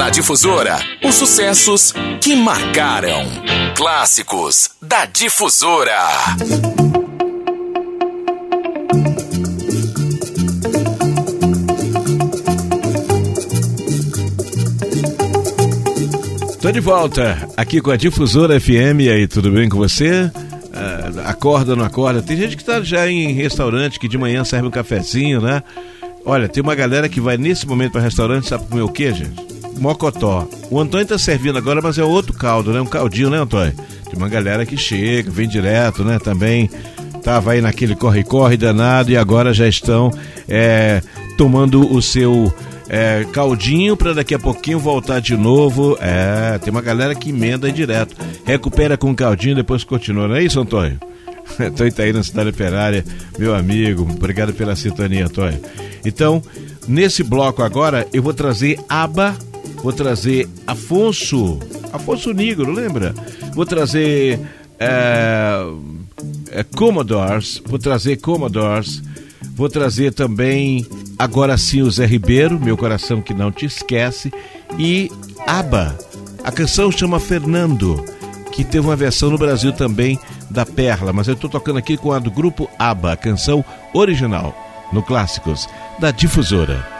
Na Difusora, os sucessos que marcaram. Clássicos da Difusora. Tô de volta aqui com a Difusora FM. E aí, tudo bem com você? Uh, acorda, não acorda? Tem gente que tá já em restaurante que de manhã serve um cafezinho, né? Olha, tem uma galera que vai nesse momento para restaurante, sabe comer o quê, gente? Mocotó. O Antônio tá servindo agora, mas é outro caldo, né? Um caldinho, né, Antônio? Tem uma galera que chega, vem direto, né? Também tava aí naquele corre-corre danado e agora já estão é, tomando o seu é, caldinho para daqui a pouquinho voltar de novo. É, tem uma galera que emenda direto. Recupera com caldinho, depois continua. Não é isso, Antônio? Antônio tá aí na cidade operária, meu amigo. Obrigado pela sintonia, Antônio. Então, nesse bloco agora, eu vou trazer Aba, vou trazer Afonso, Afonso Negro, lembra? Vou trazer é, é, Commodores, vou trazer Commodores, vou trazer também Agora sim o Zé Ribeiro, Meu Coração Que Não Te Esquece, e Aba. A canção chama Fernando, que teve uma versão no Brasil também da Perla, mas eu estou tocando aqui com a do grupo Aba, a canção original, no Clássicos, da Difusora.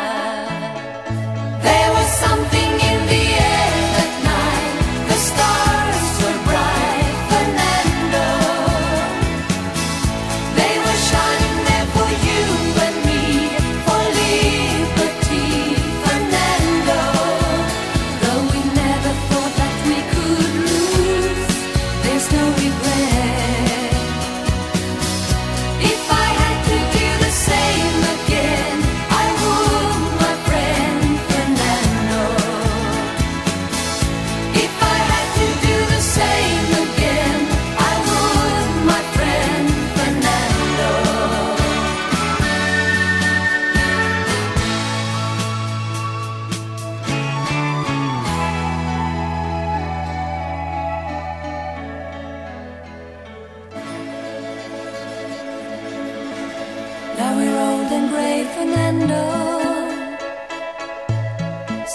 Fernando.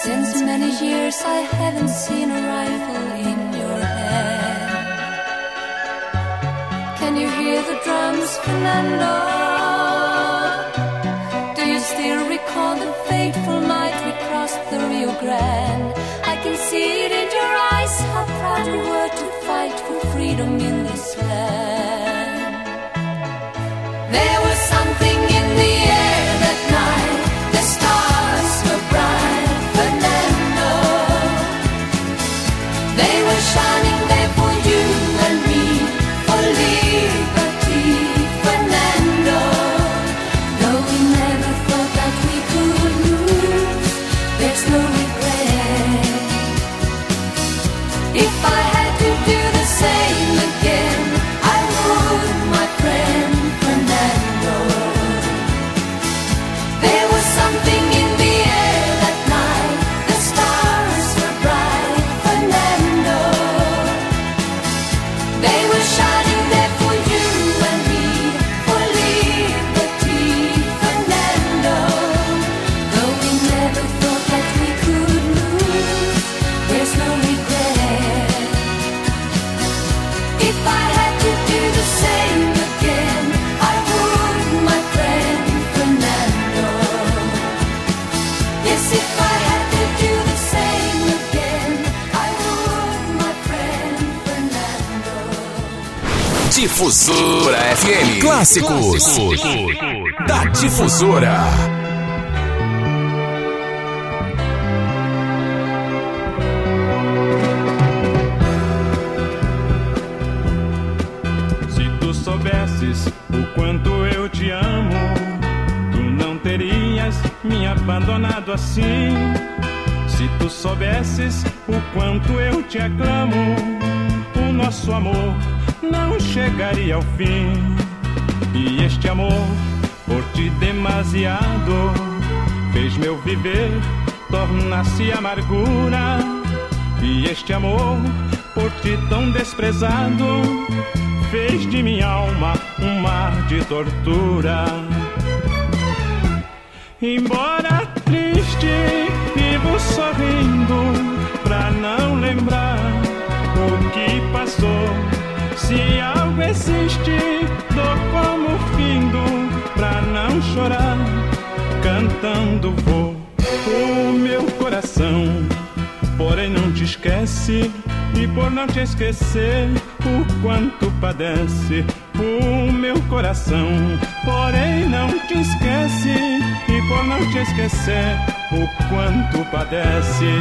Since many years I haven't seen a rifle in your hand. Can you hear the drums, Fernando? Do you still recall the fateful night we crossed the Rio Grande? I can see it in your eyes how proud you were to fight for freedom in this land. There Difusora FM. Clássicos, Clássicos. da Difusora. Se tu soubesses o quanto eu te amo, tu não terias me abandonado assim. Se tu soubesses o quanto eu te aclamo, o nosso amor não chegaria ao fim. E este amor, por ti demasiado, fez meu viver tornar-se amargura. E este amor, por ti tão desprezado, fez de minha alma um mar de tortura. Embora triste, vivo sorrindo pra não lembrar o que passou se algo existe, dou como findo pra não chorar. Cantando vou o meu coração, porém não te esquece. E por não te esquecer, o quanto padece o meu coração. Porém não te esquece, e por não te esquecer, o quanto padece.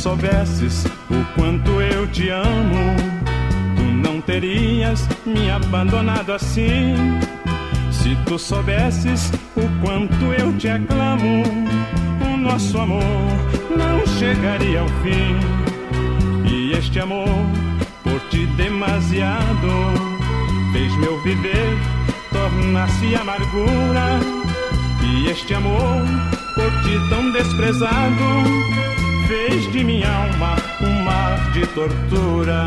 Soubesses o quanto eu te amo, tu não terias me abandonado assim. Se tu soubesses o quanto eu te aclamo, o nosso amor não chegaria ao fim. E este amor, por ti demasiado, fez meu viver tornar-se amargura. E este amor, por ti tão desprezado, fez de minha alma um mar de tortura.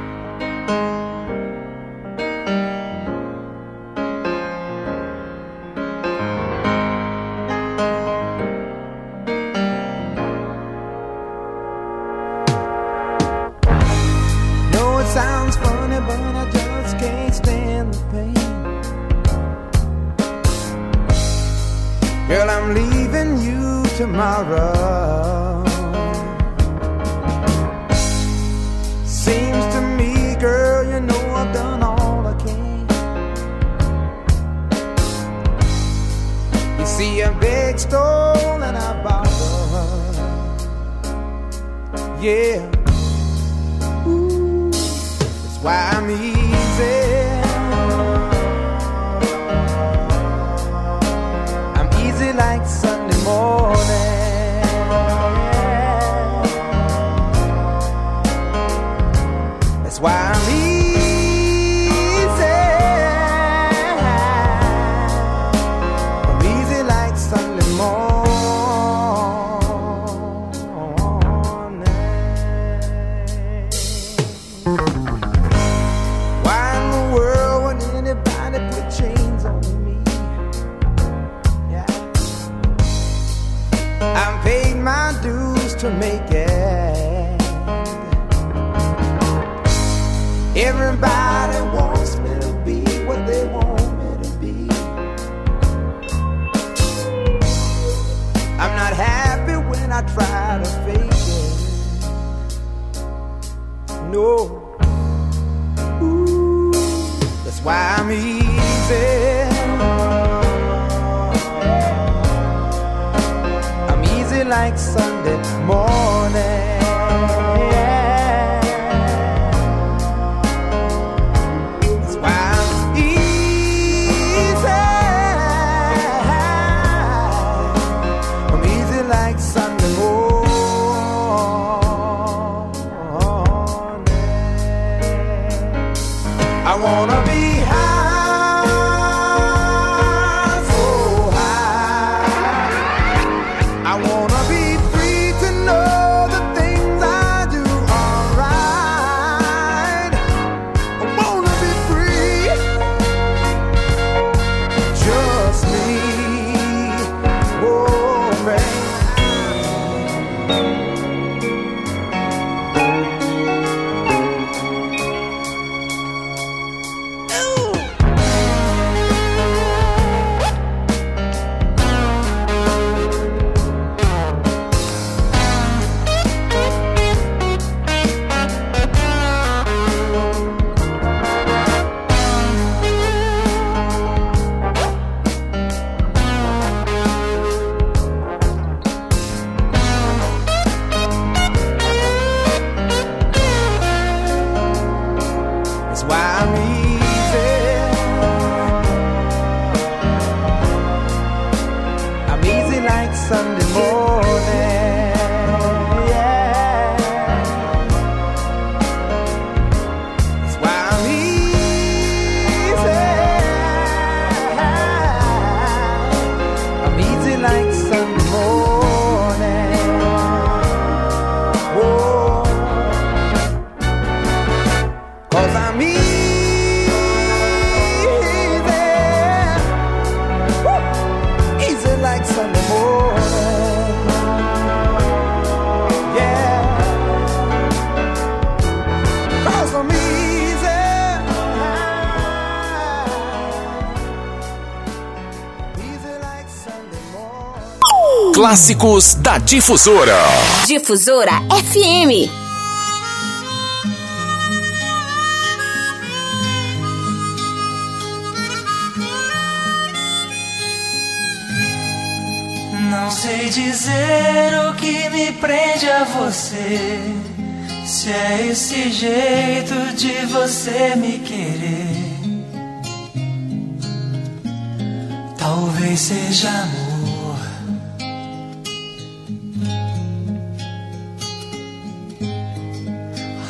Clássicos da Difusora. Difusora FM. Não sei dizer o que me prende a você. Se é esse jeito de você me querer. Talvez seja amor.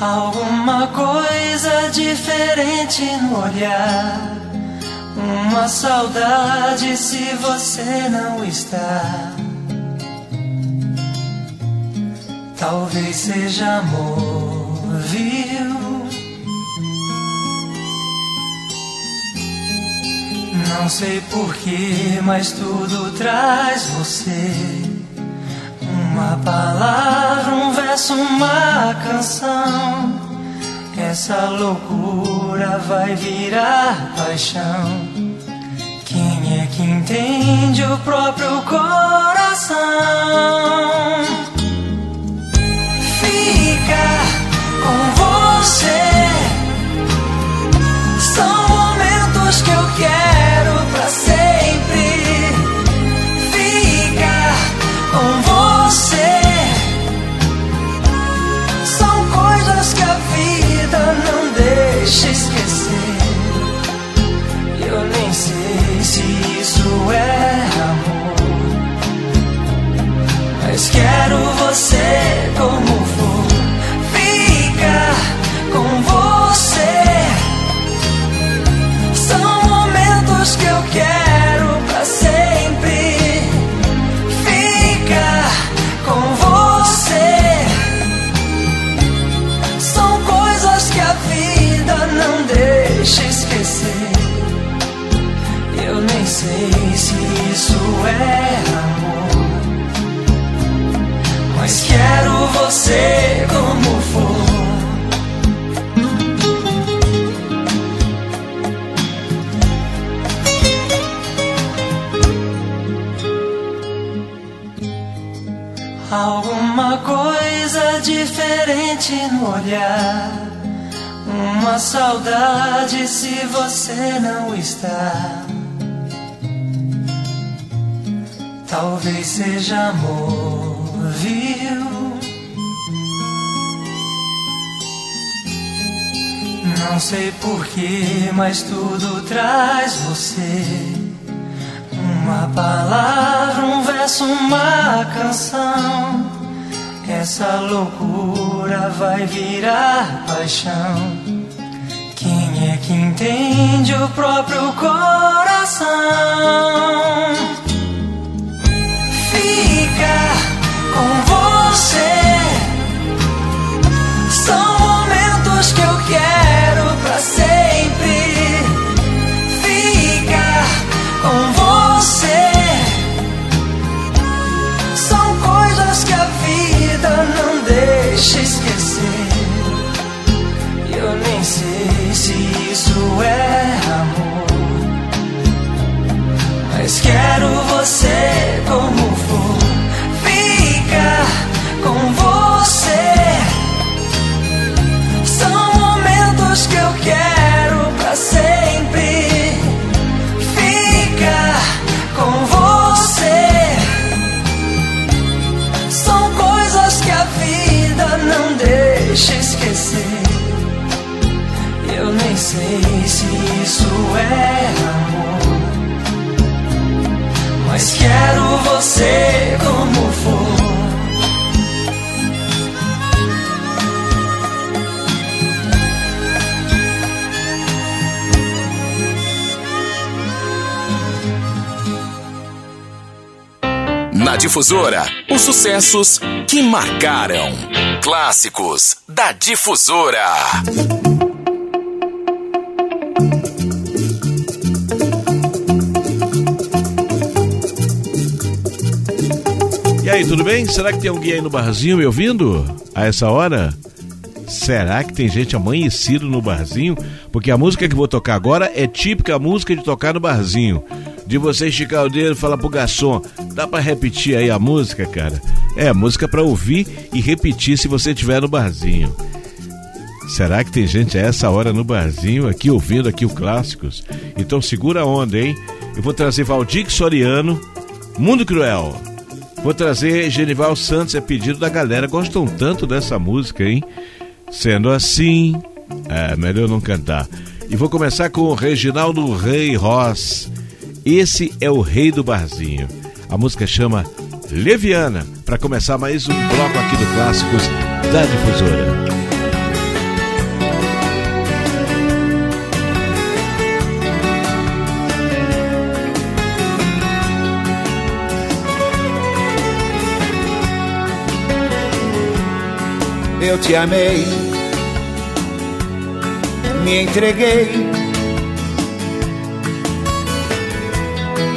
Alguma coisa diferente no olhar. Uma saudade se você não está. Talvez seja amor, viu? Não sei porquê, mas tudo traz você. Uma palavra, um verso, uma canção. Essa loucura vai virar paixão. Quem é que entende o próprio coração? Ficar com você são momentos que eu quero isso é amor, mas quero você saudade se você não está. Talvez seja amor, viu? Não sei porquê, mas tudo traz você. Uma palavra, um verso, uma canção. Essa loucura vai virar paixão. Entende o próprio coração. Ficar com você são momentos que eu quero pra sempre. Isso Difusora, os sucessos que marcaram. Clássicos da Difusora. E aí, tudo bem? Será que tem alguém aí no barzinho me ouvindo? A essa hora? Será que tem gente amanhecido no barzinho? Porque a música que vou tocar agora é típica música de tocar no barzinho. De você esticar o dedo e falar pro garçom, dá pra repetir aí a música, cara? É, música pra ouvir e repetir se você estiver no barzinho. Será que tem gente a essa hora no barzinho aqui ouvindo aqui o Clássicos? Então segura a onda, hein? Eu vou trazer Valdir Soriano, Mundo Cruel. Vou trazer Genival Santos, é pedido da galera. Gostam tanto dessa música, hein? Sendo assim, é melhor não cantar. E vou começar com o Reginaldo Rei Ross. Esse é o rei do barzinho. A música chama Leviana, para começar mais um bloco aqui do Clássicos da Difusora. eu te amei, me entreguei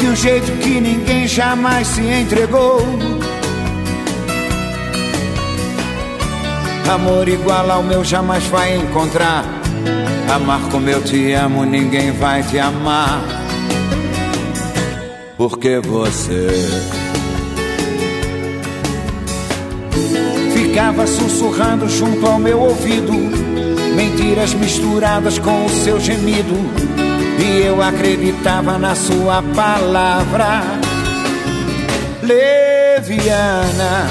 de um jeito que ninguém jamais se entregou. Amor igual ao meu jamais vai encontrar. Amar como eu te amo, ninguém vai te amar. Porque você ficava sussurrando junto ao meu ouvido, mentiras misturadas com o seu gemido, e eu acreditava na sua palavra, leviana,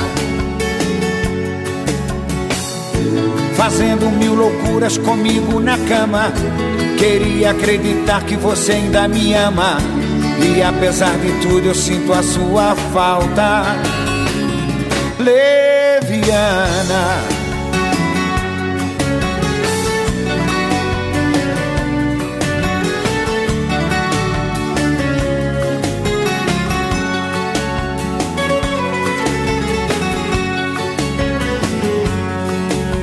fazendo mil loucuras comigo na cama. Queria acreditar que você ainda me ama, e apesar de tudo eu sinto a sua falta leviana.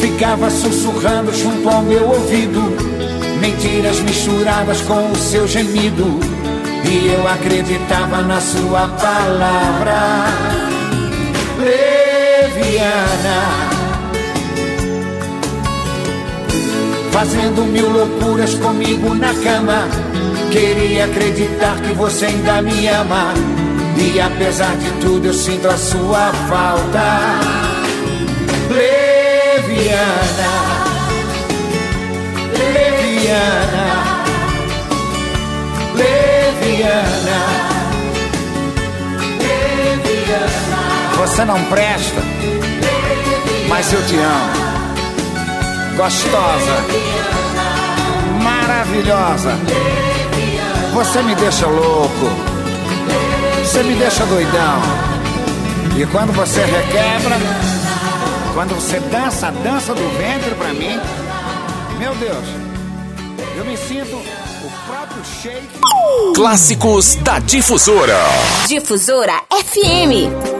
Ficava sussurrando junto ao meu ouvido, mentiras misturadas com o seu gemido, e eu acreditava na sua palavra. Leviana. Fazendo mil loucuras comigo na cama. Queria acreditar que você ainda me ama. E apesar de tudo, eu sinto a sua falta. Leviana. Leviana. Leviana. Leviana. Você não presta, mas eu te amo. Gostosa, maravilhosa. Você me deixa louco. Você me deixa doidão. E quando você requebra, quando você dança a dança do ventre pra mim, meu Deus, eu me sinto o próprio shake. Clássicos da Difusora. Difusora FM.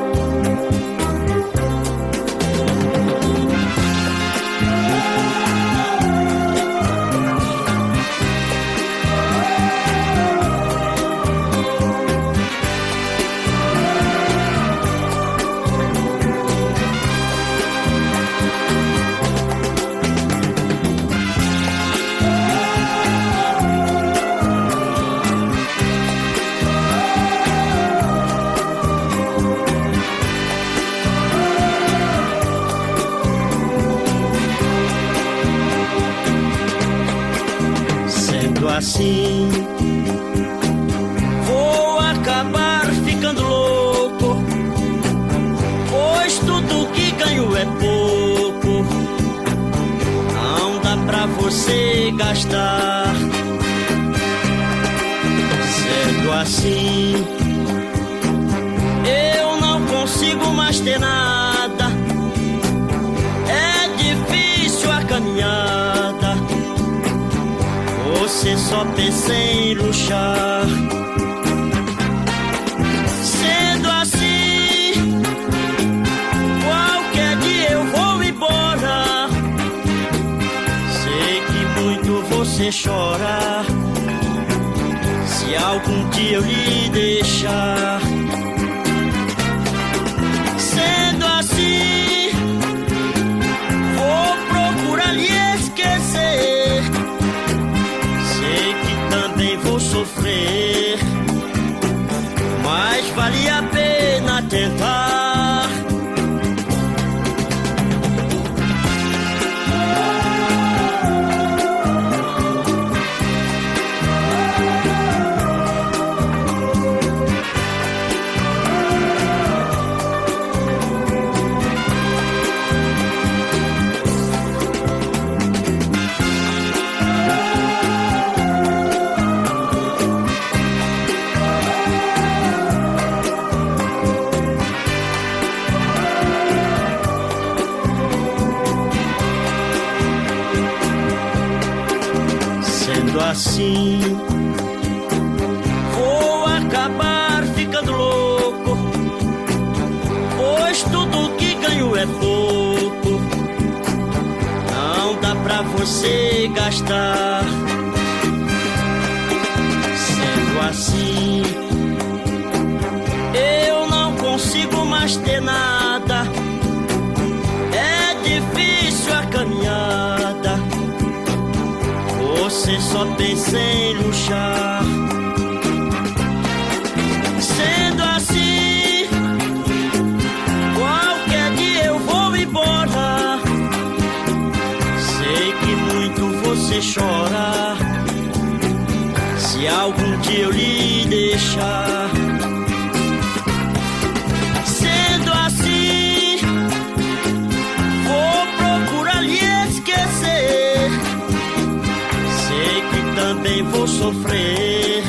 Sofrer,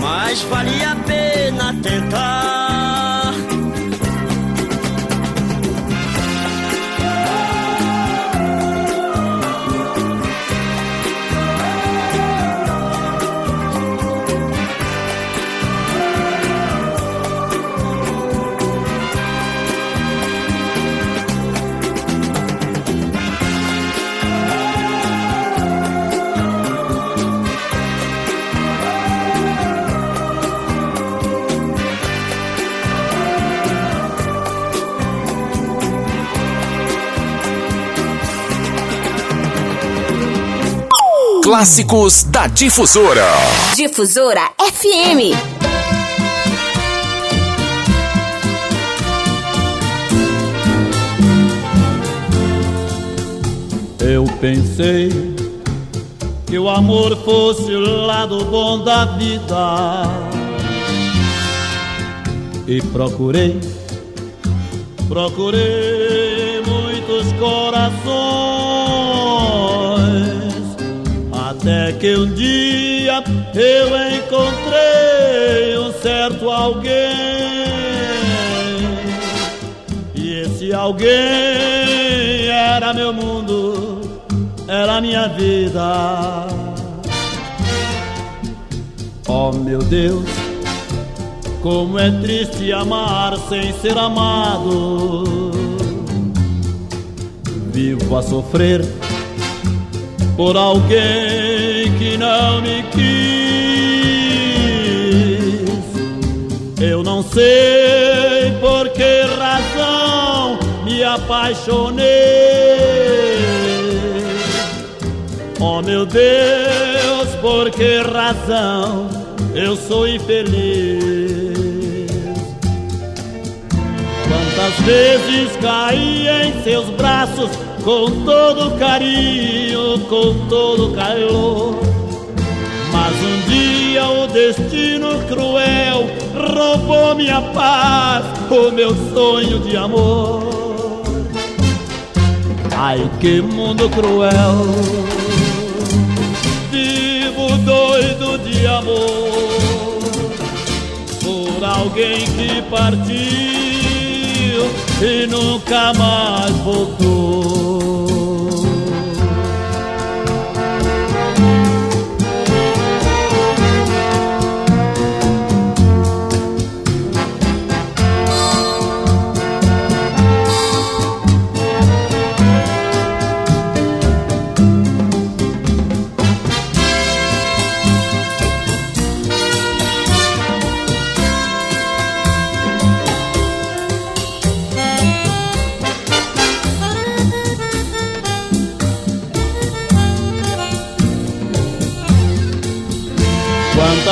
mas vale a pena tentar. Clássicos da Difusora. Difusora FM. Eu pensei que o amor fosse o lado bom da vida e procurei, procurei muitos corações até que um dia eu encontrei um certo alguém e esse alguém era meu mundo, era minha vida. Oh meu Deus, como é triste amar sem ser amado. Vivo a sofrer por alguém que não me quis. Eu não sei por que razão me apaixonei. Oh meu Deus, por que razão eu sou infeliz? Quantas vezes caí em seus braços com todo carinho, com todo calor. Mas um dia o destino cruel roubou minha paz, o meu sonho de amor. Ai que mundo cruel, vivo doido de amor por alguém que partiu e nunca mais voltou.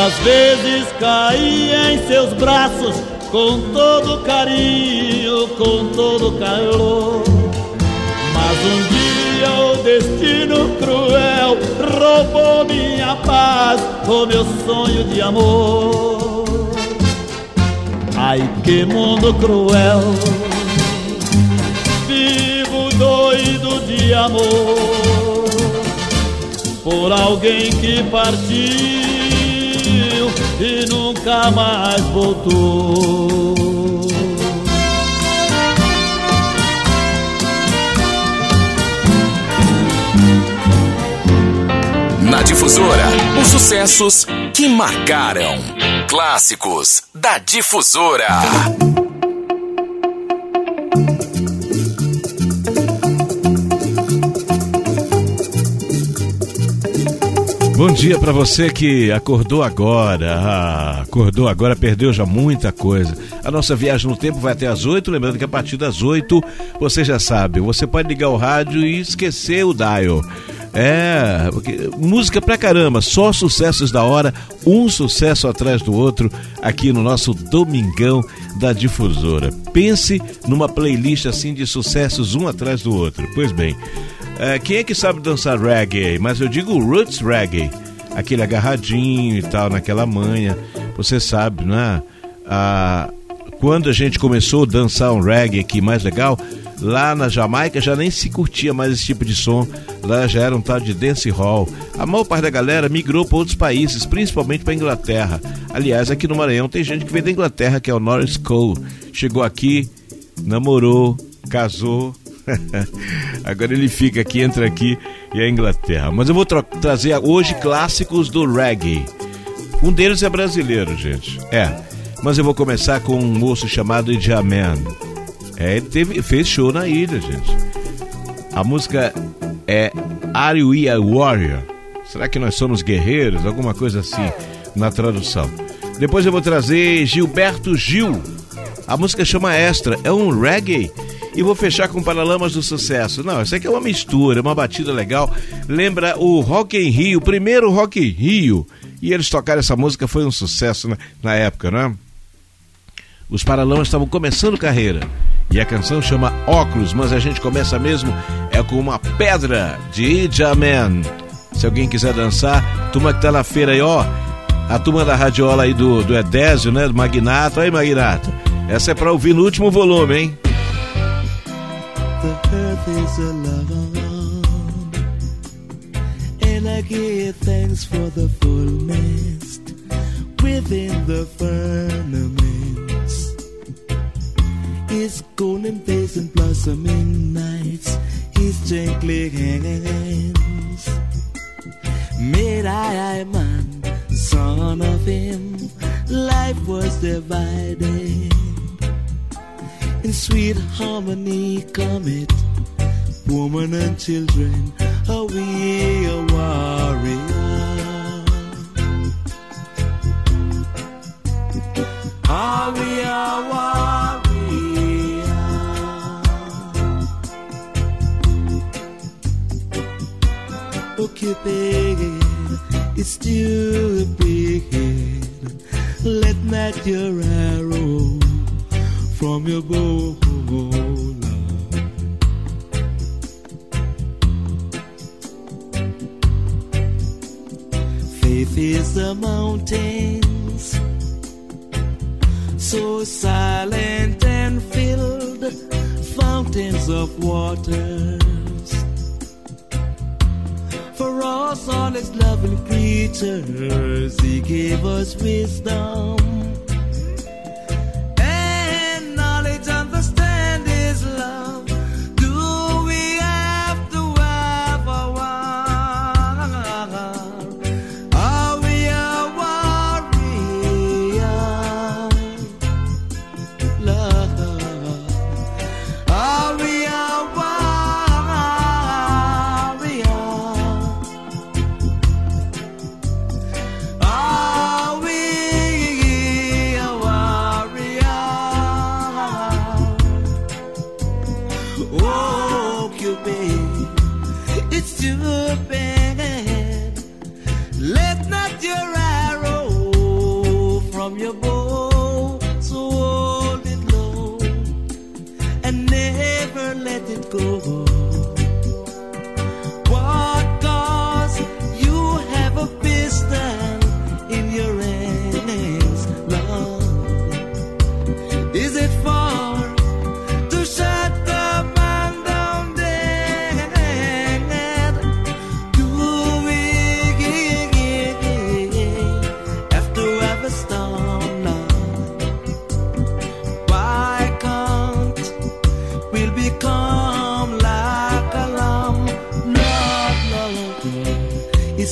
Quantas vezes caí em seus braços com todo carinho, com todo calor. Mas um dia o destino cruel roubou minha paz, o meu sonho de amor. Ai que mundo cruel, vivo doido de amor por alguém que partiu e nunca mais voltou. Na Difusora, os sucessos que marcaram. Clássicos da Difusora. Bom dia para você que acordou agora. Ah, acordou agora, perdeu já muita coisa. A nossa viagem no tempo vai até as 8, lembrando que a partir das 8, você já sabe, você pode ligar o rádio e esquecer o dial. É, porque, música pra caramba, só sucessos da hora, um sucesso atrás do outro, aqui no nosso Domingão da Difusora. Pense numa playlist assim de sucessos um atrás do outro. Pois bem, é, quem é que sabe dançar reggae? Mas eu digo roots reggae, aquele agarradinho e tal, naquela manha. Você sabe, né? Ah, quando a gente começou a dançar um reggae aqui mais legal, lá na Jamaica já nem se curtia mais esse tipo de som. Lá já era um tal de dance hall. A maior parte da galera migrou para outros países, principalmente para Inglaterra. Aliás, aqui no Maranhão tem gente que veio da Inglaterra, que é o Norris Cole. Chegou aqui, namorou, casou. Agora ele fica aqui, entra aqui e é Inglaterra. Mas eu vou tra trazer hoje clássicos do reggae. Um deles é brasileiro, gente. É. Mas eu vou começar com um moço chamado Jaman. É, ele teve, fez show na ilha, gente. A música é Are We a Warrior? Será que nós somos guerreiros? Alguma coisa assim na tradução. Depois eu vou trazer Gilberto Gil. A música chama Extra. É um reggae e vou fechar com Paralamas do Sucesso. Não, isso aqui é uma mistura, uma batida legal. Lembra o Rock em Rio, primeiro Rock em Rio. E eles tocaram essa música, foi um sucesso na, na época, né? Os Paralamas estavam começando carreira. E a canção chama Óculos, mas a gente começa mesmo é com uma pedra de Ijaman. Se alguém quiser dançar, turma que tá na feira aí, ó. A turma da radiola aí do, do Edésio, né? Do Magnato. Aí, Magnato. Essa é pra ouvir no último volume, hein? The earth is a love, and I give thanks for the fullness within the firmaments. His golden face and blossoming nights, his gently hands. Made I man, son of him, life was divided. In sweet harmony come it, woman and children, are we a warrior? Are we a warrior? Oh Cupid, it's stupid. Let not your arrow from your bow. Faith is the mountains, so silent and filled, fountains of waters. For us, all his loving creatures, he gave us wisdom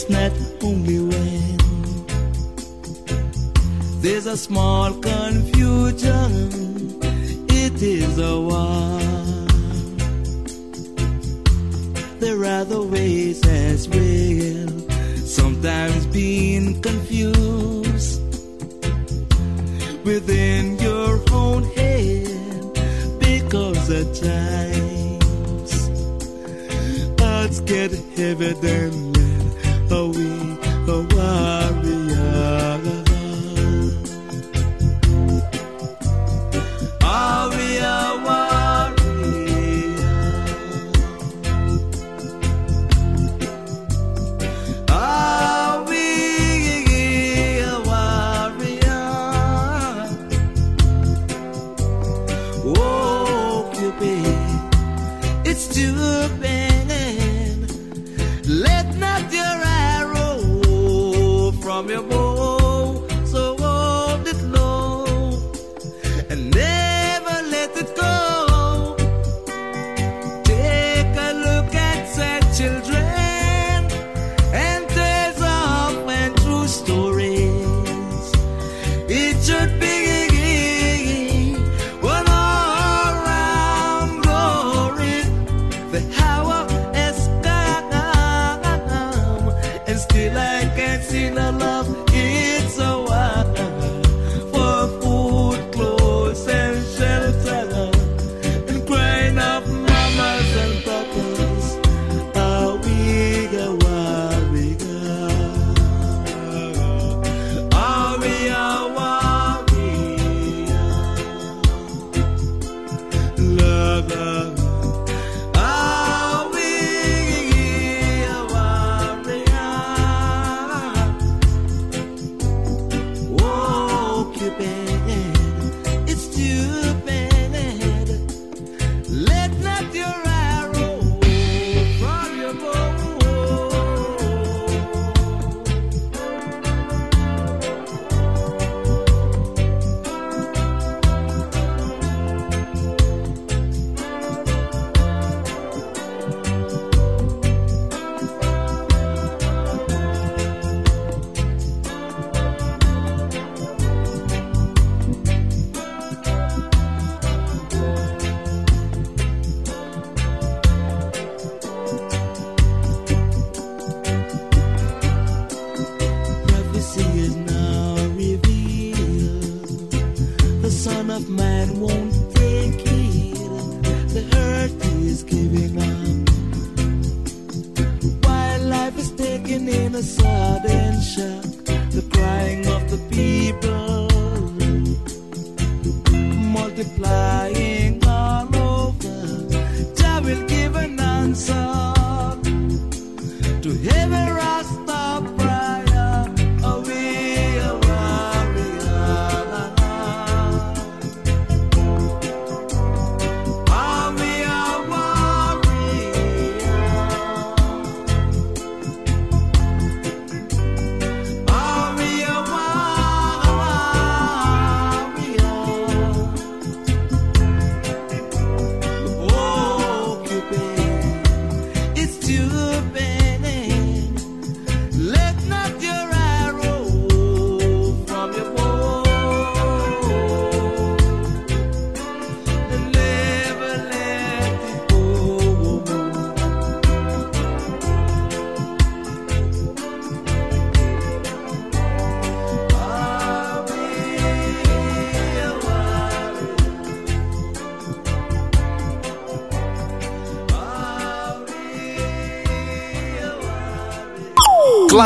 not only when there's a small confusion, it is a war. There are other ways as well, sometimes being confused. Within your own head because at times odds get heavier than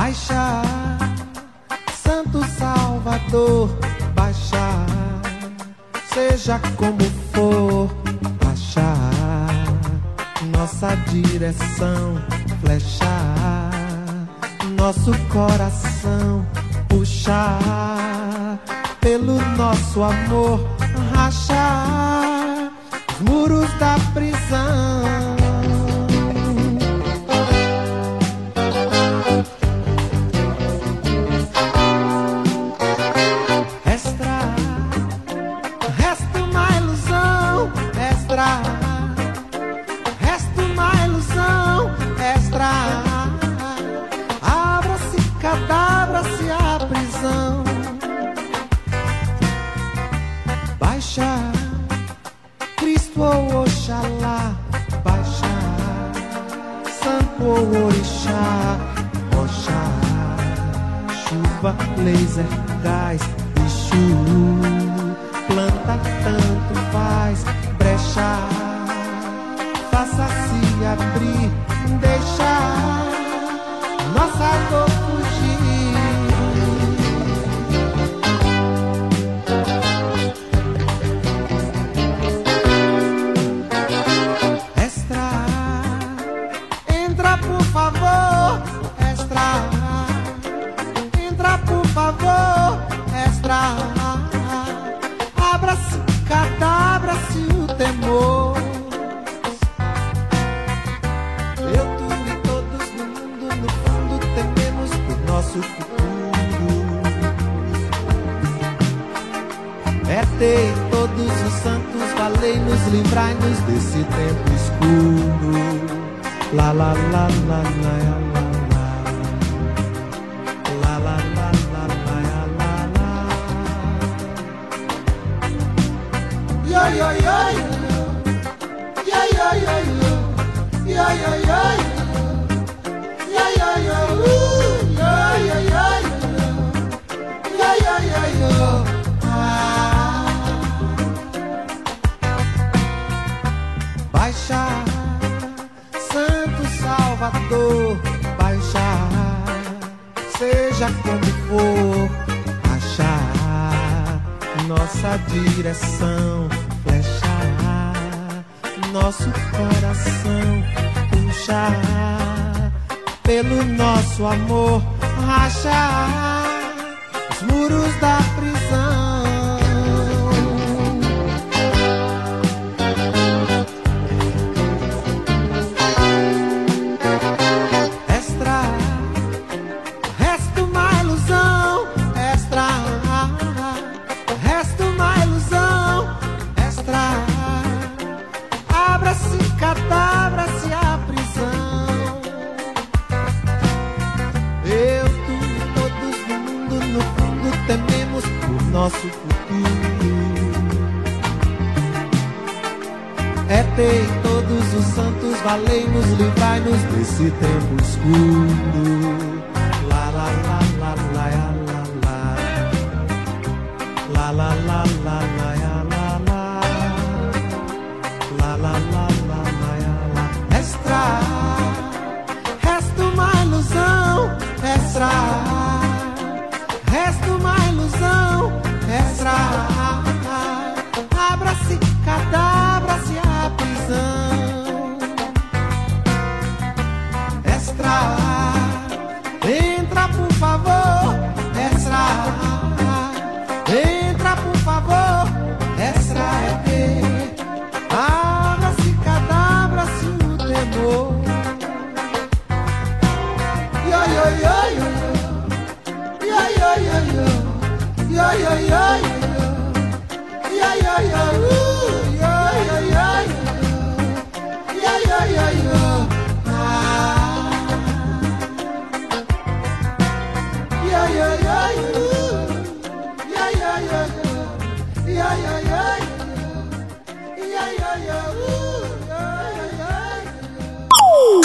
Baixa, Santo Salvador, baixa, seja como for, baixa, nossa direção, flecha, nosso coração, puxa, pelo nosso amor, racha, muros da prisão. cantei todos os santos, falei nos livrai-nos desse tempo escuro. La la la la la la. Yo, yo, yo, yo, yo, yo, yo, yo, yo, yo, yo, yo. seja como for, achar nossa direção, flechar nosso coração, puxar pelo nosso amor, rachar os muros da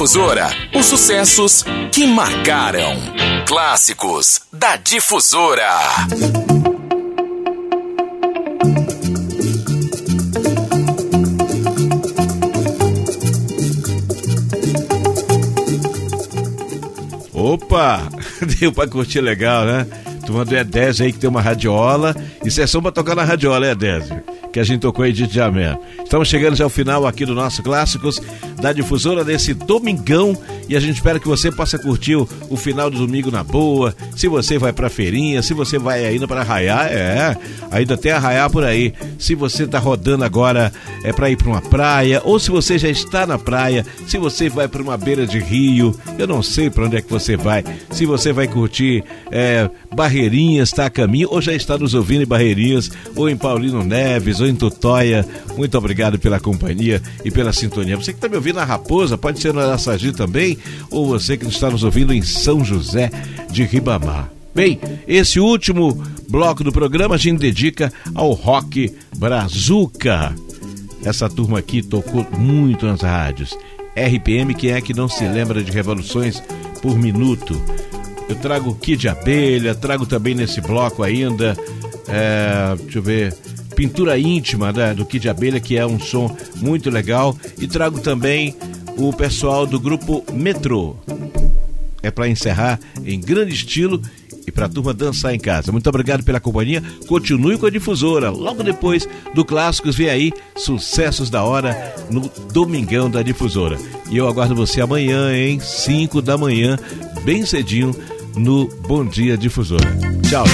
Difusora, os sucessos que marcaram. Clássicos da Difusora. Opa! Deu pra curtir legal, né? Turma do E10 aí que tem uma radiola e sessão pra tocar na radiola, é E10 que a gente tocou aí de Jamé. Estamos chegando já ao final aqui do nosso Clássicos da Difusora desse domingão e a gente espera que você possa curtir o, o final do domingo na boa. Se você vai pra feirinha, se você vai ainda para arraiar, é, ainda tem arraiar por aí. Se você tá rodando agora é para ir para uma praia ou se você já está na praia, se você vai para uma beira de rio, eu não sei para onde é que você vai. Se você vai curtir é, Barreirinhas, está a caminho ou já está nos ouvindo em Barreirinhas ou em Paulino Neves ou em Tutóia. Muito obrigado pela companhia e pela sintonia. Você que está me ouvindo na Raposa, pode ser no Araçagi também, ou você que está nos ouvindo em São José de Ribamar. Bem, esse último bloco do programa a gente dedica ao rock brazuca. Essa turma aqui tocou muito nas rádios. RPM, quem é que não se lembra de revoluções por minuto? Eu trago Kid Abelha, trago também nesse bloco ainda, é, deixa eu ver, Pintura Íntima né, do Kid Abelha, que é um som muito legal. E trago também o pessoal do grupo Metrô. É para encerrar em grande estilo e para a turma dançar em casa. Muito obrigado pela companhia. Continue com a difusora. Logo depois do Clássicos, vem aí Sucessos da Hora no Domingão da Difusora. E eu aguardo você amanhã, em 5 da manhã, bem cedinho, no Bom Dia Difusora. Tchau.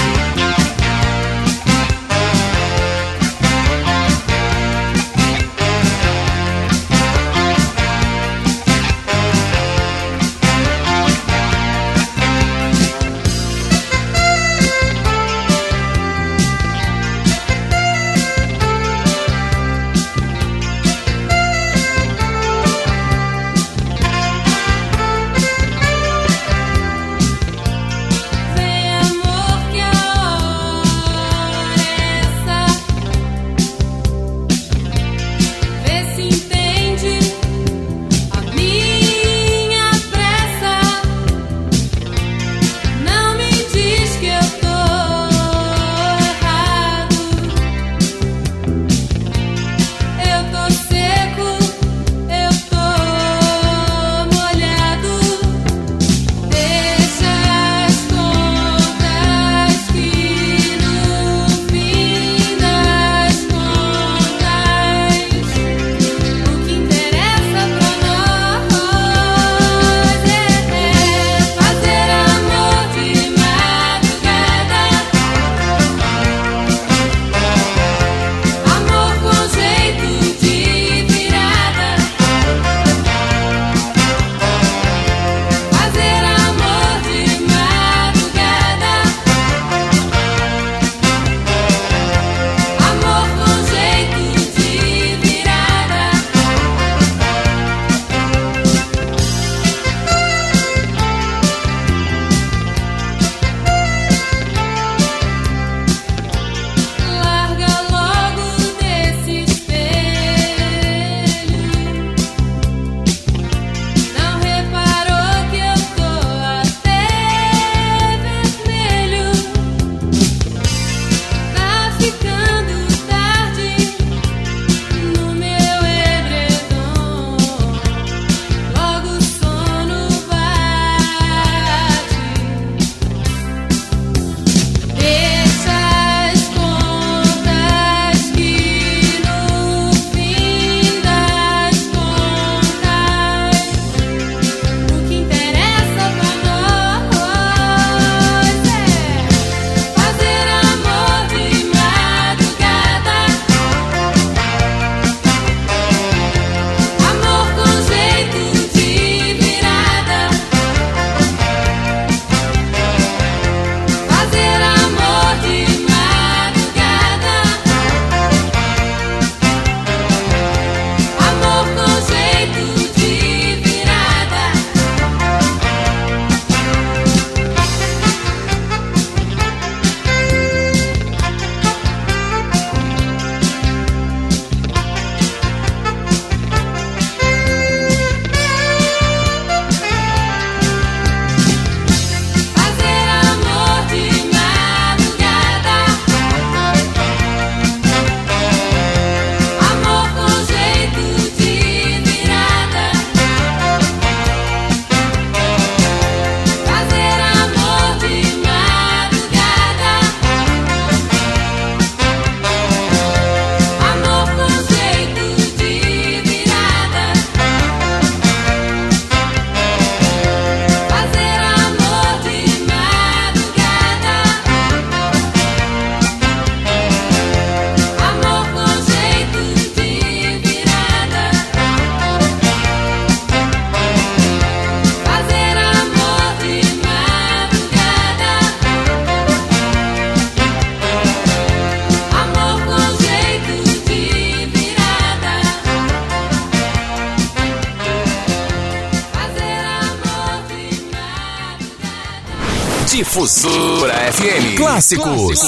Difusora FM. Clássicos.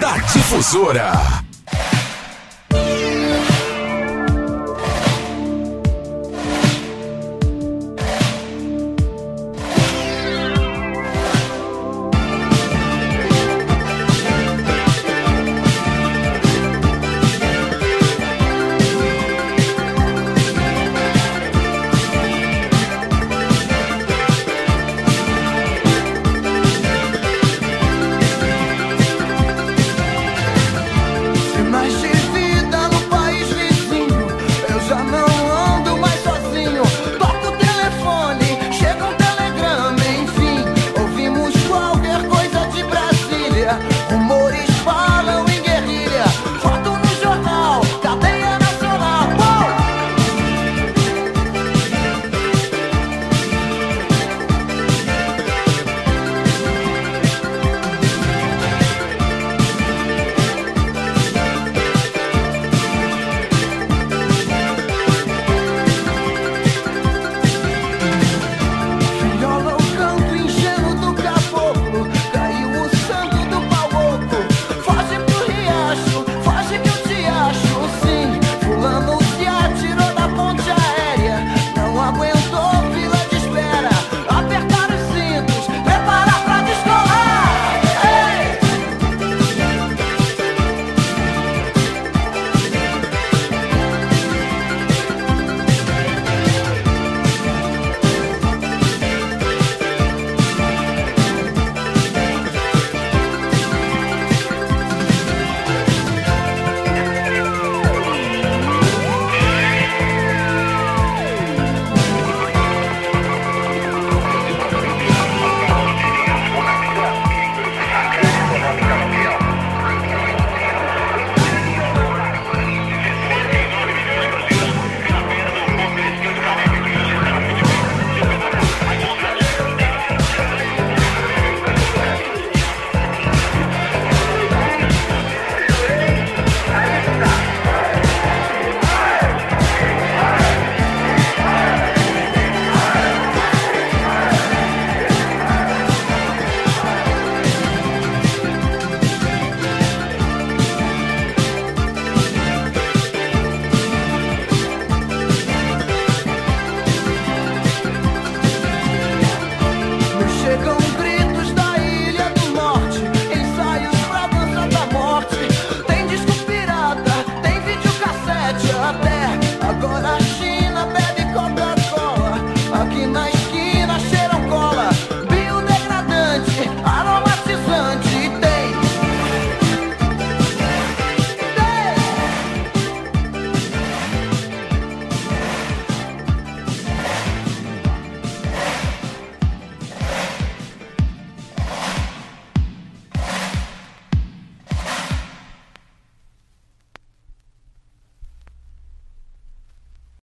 Da Difusora.